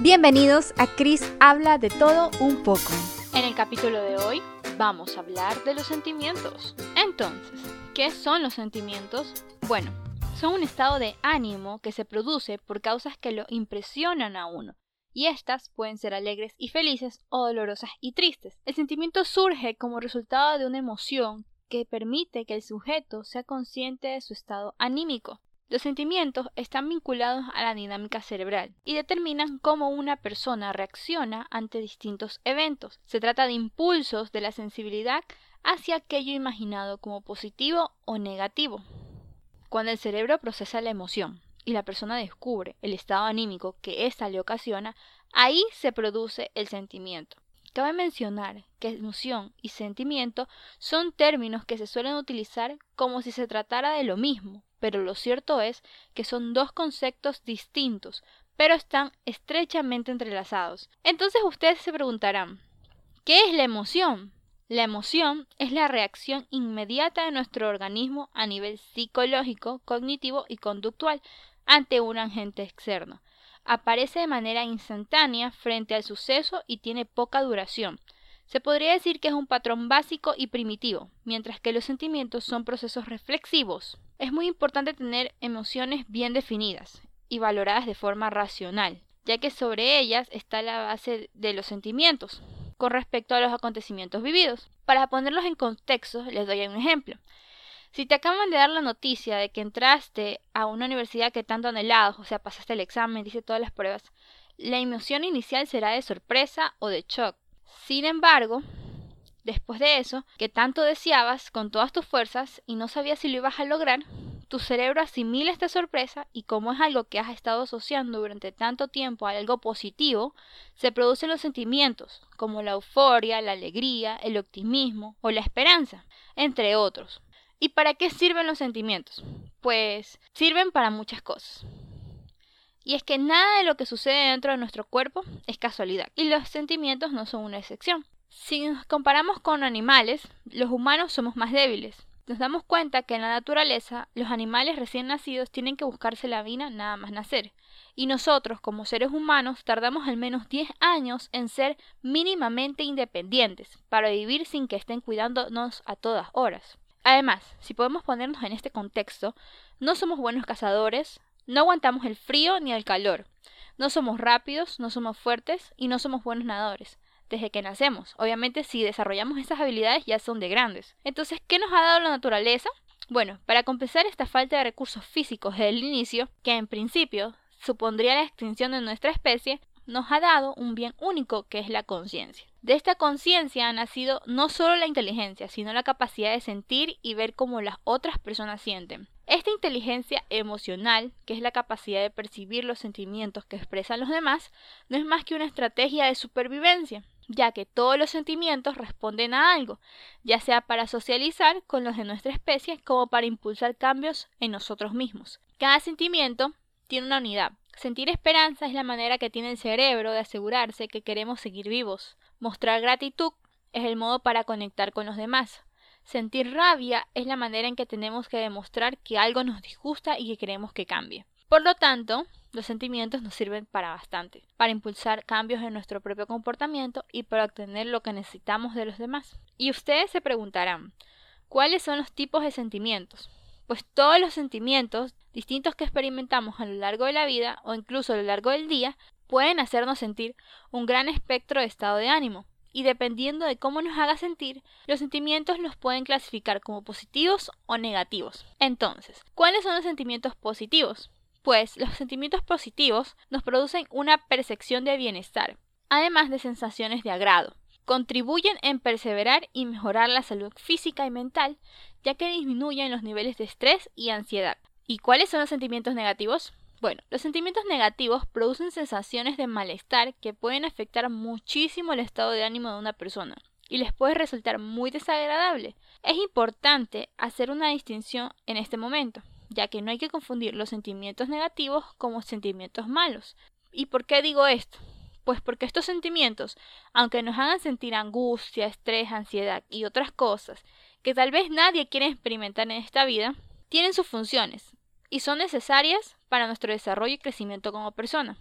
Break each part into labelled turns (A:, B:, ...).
A: Bienvenidos a Chris Habla de todo un poco.
B: En el capítulo de hoy vamos a hablar de los sentimientos. Entonces, ¿qué son los sentimientos? Bueno, son un estado de ánimo que se produce por causas que lo impresionan a uno. Y estas pueden ser alegres y felices o dolorosas y tristes. El sentimiento surge como resultado de una emoción que permite que el sujeto sea consciente de su estado anímico. Los sentimientos están vinculados a la dinámica cerebral y determinan cómo una persona reacciona ante distintos eventos. Se trata de impulsos de la sensibilidad hacia aquello imaginado como positivo o negativo. Cuando el cerebro procesa la emoción y la persona descubre el estado anímico que ésta le ocasiona, ahí se produce el sentimiento. Cabe mencionar que emoción y sentimiento son términos que se suelen utilizar como si se tratara de lo mismo, pero lo cierto es que son dos conceptos distintos, pero están estrechamente entrelazados. Entonces ustedes se preguntarán, ¿qué es la emoción? La emoción es la reacción inmediata de nuestro organismo a nivel psicológico, cognitivo y conductual ante un agente externo. Aparece de manera instantánea frente al suceso y tiene poca duración. Se podría decir que es un patrón básico y primitivo, mientras que los sentimientos son procesos reflexivos. Es muy importante tener emociones bien definidas y valoradas de forma racional, ya que sobre ellas está la base de los sentimientos con respecto a los acontecimientos vividos. Para ponerlos en contexto, les doy un ejemplo. Si te acaban de dar la noticia de que entraste a una universidad que tanto anhelado, o sea, pasaste el examen, dice todas las pruebas, la emoción inicial será de sorpresa o de shock. Sin embargo, después de eso, que tanto deseabas con todas tus fuerzas y no sabías si lo ibas a lograr, tu cerebro asimila esta sorpresa y como es algo que has estado asociando durante tanto tiempo a algo positivo, se producen los sentimientos, como la euforia, la alegría, el optimismo o la esperanza, entre otros. ¿Y para qué sirven los sentimientos? Pues sirven para muchas cosas. Y es que nada de lo que sucede dentro de nuestro cuerpo es casualidad, y los sentimientos no son una excepción. Si nos comparamos con animales, los humanos somos más débiles. Nos damos cuenta que en la naturaleza los animales recién nacidos tienen que buscarse la vida nada más nacer. Y nosotros, como seres humanos, tardamos al menos 10 años en ser mínimamente independientes, para vivir sin que estén cuidándonos a todas horas. Además, si podemos ponernos en este contexto, no somos buenos cazadores, no aguantamos el frío ni el calor. No somos rápidos, no somos fuertes y no somos buenos nadadores. Desde que nacemos. Obviamente si desarrollamos estas habilidades ya son de grandes. Entonces, ¿qué nos ha dado la naturaleza? Bueno, para compensar esta falta de recursos físicos desde el inicio, que en principio supondría la extinción de nuestra especie, nos ha dado un bien único que es la conciencia. De esta conciencia ha nacido no solo la inteligencia, sino la capacidad de sentir y ver cómo las otras personas sienten. Esta inteligencia emocional, que es la capacidad de percibir los sentimientos que expresan los demás, no es más que una estrategia de supervivencia, ya que todos los sentimientos responden a algo, ya sea para socializar con los de nuestra especie como para impulsar cambios en nosotros mismos. Cada sentimiento tiene una unidad. Sentir esperanza es la manera que tiene el cerebro de asegurarse que queremos seguir vivos. Mostrar gratitud es el modo para conectar con los demás. Sentir rabia es la manera en que tenemos que demostrar que algo nos disgusta y que queremos que cambie. Por lo tanto, los sentimientos nos sirven para bastante, para impulsar cambios en nuestro propio comportamiento y para obtener lo que necesitamos de los demás. Y ustedes se preguntarán, ¿cuáles son los tipos de sentimientos? Pues todos los sentimientos distintos que experimentamos a lo largo de la vida o incluso a lo largo del día pueden hacernos sentir un gran espectro de estado de ánimo, y dependiendo de cómo nos haga sentir, los sentimientos los pueden clasificar como positivos o negativos. Entonces, ¿cuáles son los sentimientos positivos? Pues los sentimientos positivos nos producen una percepción de bienestar, además de sensaciones de agrado. Contribuyen en perseverar y mejorar la salud física y mental, ya que disminuyen los niveles de estrés y ansiedad. ¿Y cuáles son los sentimientos negativos? Bueno, los sentimientos negativos producen sensaciones de malestar que pueden afectar muchísimo el estado de ánimo de una persona y les puede resultar muy desagradable. Es importante hacer una distinción en este momento, ya que no hay que confundir los sentimientos negativos como sentimientos malos. ¿Y por qué digo esto? Pues porque estos sentimientos, aunque nos hagan sentir angustia, estrés, ansiedad y otras cosas que tal vez nadie quiere experimentar en esta vida, tienen sus funciones y son necesarias para nuestro desarrollo y crecimiento como persona.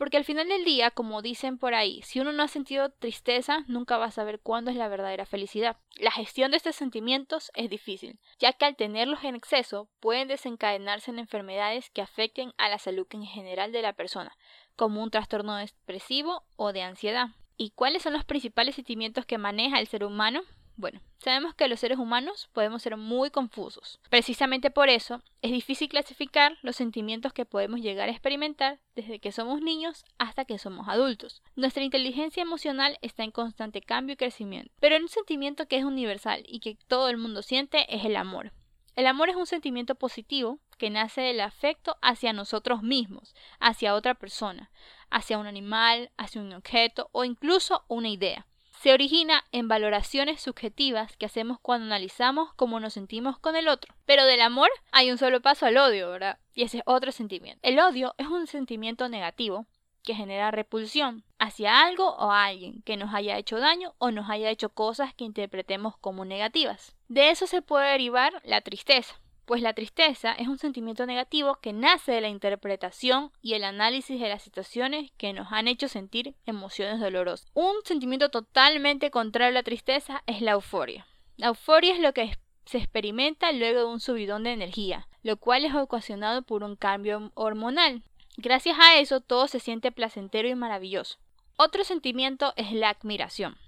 B: Porque al final del día, como dicen por ahí, si uno no ha sentido tristeza, nunca va a saber cuándo es la verdadera felicidad. La gestión de estos sentimientos es difícil, ya que al tenerlos en exceso pueden desencadenarse en enfermedades que afecten a la salud en general de la persona, como un trastorno depresivo o de ansiedad. ¿Y cuáles son los principales sentimientos que maneja el ser humano? Bueno, sabemos que los seres humanos podemos ser muy confusos. Precisamente por eso es difícil clasificar los sentimientos que podemos llegar a experimentar desde que somos niños hasta que somos adultos. Nuestra inteligencia emocional está en constante cambio y crecimiento, pero un sentimiento que es universal y que todo el mundo siente es el amor. El amor es un sentimiento positivo que nace del afecto hacia nosotros mismos, hacia otra persona, hacia un animal, hacia un objeto o incluso una idea se origina en valoraciones subjetivas que hacemos cuando analizamos cómo nos sentimos con el otro. Pero del amor hay un solo paso al odio, ¿verdad? Y ese es otro sentimiento. El odio es un sentimiento negativo que genera repulsión hacia algo o alguien que nos haya hecho daño o nos haya hecho cosas que interpretemos como negativas. De eso se puede derivar la tristeza pues la tristeza es un sentimiento negativo que nace de la interpretación y el análisis de las situaciones que nos han hecho sentir emociones dolorosas. Un sentimiento totalmente contrario a la tristeza es la euforia. La euforia es lo que se experimenta luego de un subidón de energía, lo cual es ocasionado por un cambio hormonal. Gracias a eso todo se siente placentero y maravilloso. Otro sentimiento es la admiración.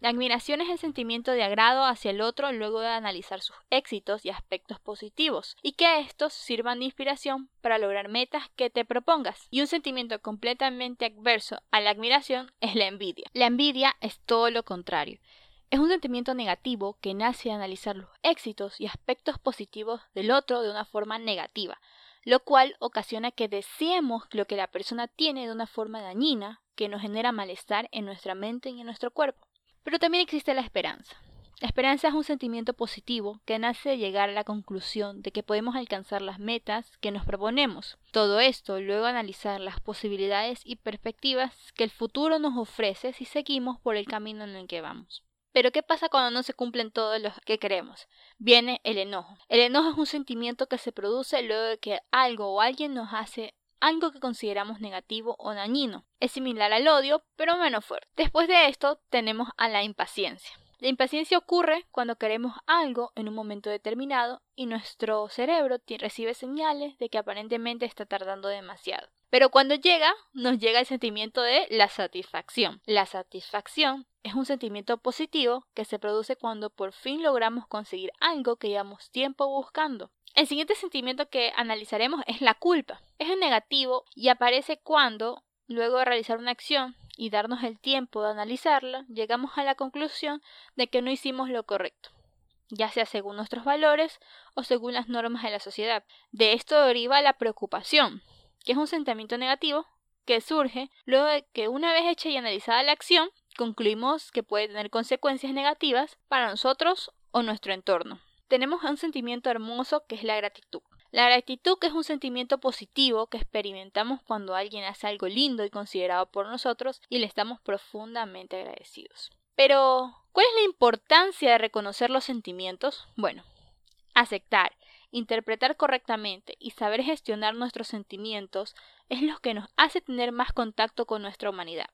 B: La admiración es el sentimiento de agrado hacia el otro luego de analizar sus éxitos y aspectos positivos, y que estos sirvan de inspiración para lograr metas que te propongas. Y un sentimiento completamente adverso a la admiración es la envidia. La envidia es todo lo contrario. Es un sentimiento negativo que nace de analizar los éxitos y aspectos positivos del otro de una forma negativa, lo cual ocasiona que deseemos lo que la persona tiene de una forma dañina que nos genera malestar en nuestra mente y en nuestro cuerpo. Pero también existe la esperanza. La esperanza es un sentimiento positivo que nace de llegar a la conclusión de que podemos alcanzar las metas que nos proponemos. Todo esto luego analizar las posibilidades y perspectivas que el futuro nos ofrece si seguimos por el camino en el que vamos. Pero ¿qué pasa cuando no se cumplen todos los que queremos? Viene el enojo. El enojo es un sentimiento que se produce luego de que algo o alguien nos hace algo que consideramos negativo o dañino. Es similar al odio, pero menos fuerte. Después de esto tenemos a la impaciencia. La impaciencia ocurre cuando queremos algo en un momento determinado y nuestro cerebro recibe señales de que aparentemente está tardando demasiado. Pero cuando llega, nos llega el sentimiento de la satisfacción. La satisfacción es un sentimiento positivo que se produce cuando por fin logramos conseguir algo que llevamos tiempo buscando. El siguiente sentimiento que analizaremos es la culpa. Es el negativo y aparece cuando, luego de realizar una acción y darnos el tiempo de analizarla, llegamos a la conclusión de que no hicimos lo correcto, ya sea según nuestros valores o según las normas de la sociedad. De esto deriva la preocupación, que es un sentimiento negativo que surge luego de que una vez hecha y analizada la acción, concluimos que puede tener consecuencias negativas para nosotros o nuestro entorno tenemos un sentimiento hermoso que es la gratitud. La gratitud es un sentimiento positivo que experimentamos cuando alguien hace algo lindo y considerado por nosotros y le estamos profundamente agradecidos. Pero, ¿cuál es la importancia de reconocer los sentimientos? Bueno, aceptar, interpretar correctamente y saber gestionar nuestros sentimientos es lo que nos hace tener más contacto con nuestra humanidad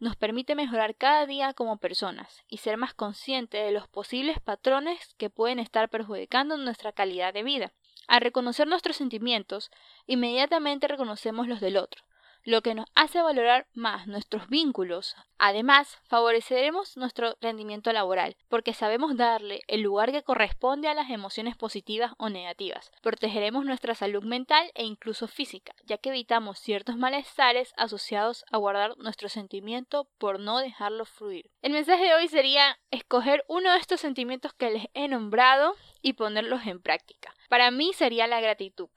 B: nos permite mejorar cada día como personas y ser más conscientes de los posibles patrones que pueden estar perjudicando nuestra calidad de vida. Al reconocer nuestros sentimientos, inmediatamente reconocemos los del otro, lo que nos hace valorar más nuestros vínculos. Además, favoreceremos nuestro rendimiento laboral, porque sabemos darle el lugar que corresponde a las emociones positivas o negativas. Protegeremos nuestra salud mental e incluso física, ya que evitamos ciertos malestares asociados a guardar nuestro sentimiento por no dejarlo fluir. El mensaje de hoy sería escoger uno de estos sentimientos que les he nombrado y ponerlos en práctica. Para mí sería la gratitud.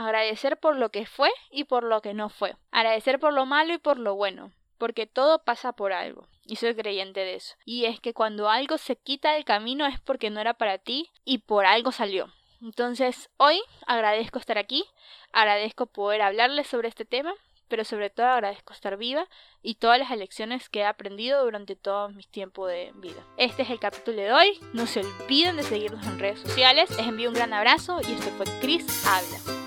B: Agradecer por lo que fue y por lo que no fue. Agradecer por lo malo y por lo bueno. Porque todo pasa por algo. Y soy creyente de eso. Y es que cuando algo se quita del camino es porque no era para ti y por algo salió. Entonces, hoy agradezco estar aquí, agradezco poder hablarles sobre este tema, pero sobre todo agradezco estar viva y todas las lecciones que he aprendido durante todo mi tiempo de vida. Este es el capítulo de hoy, no se olviden de seguirnos en redes sociales, les envío un gran abrazo y esto fue Chris Habla.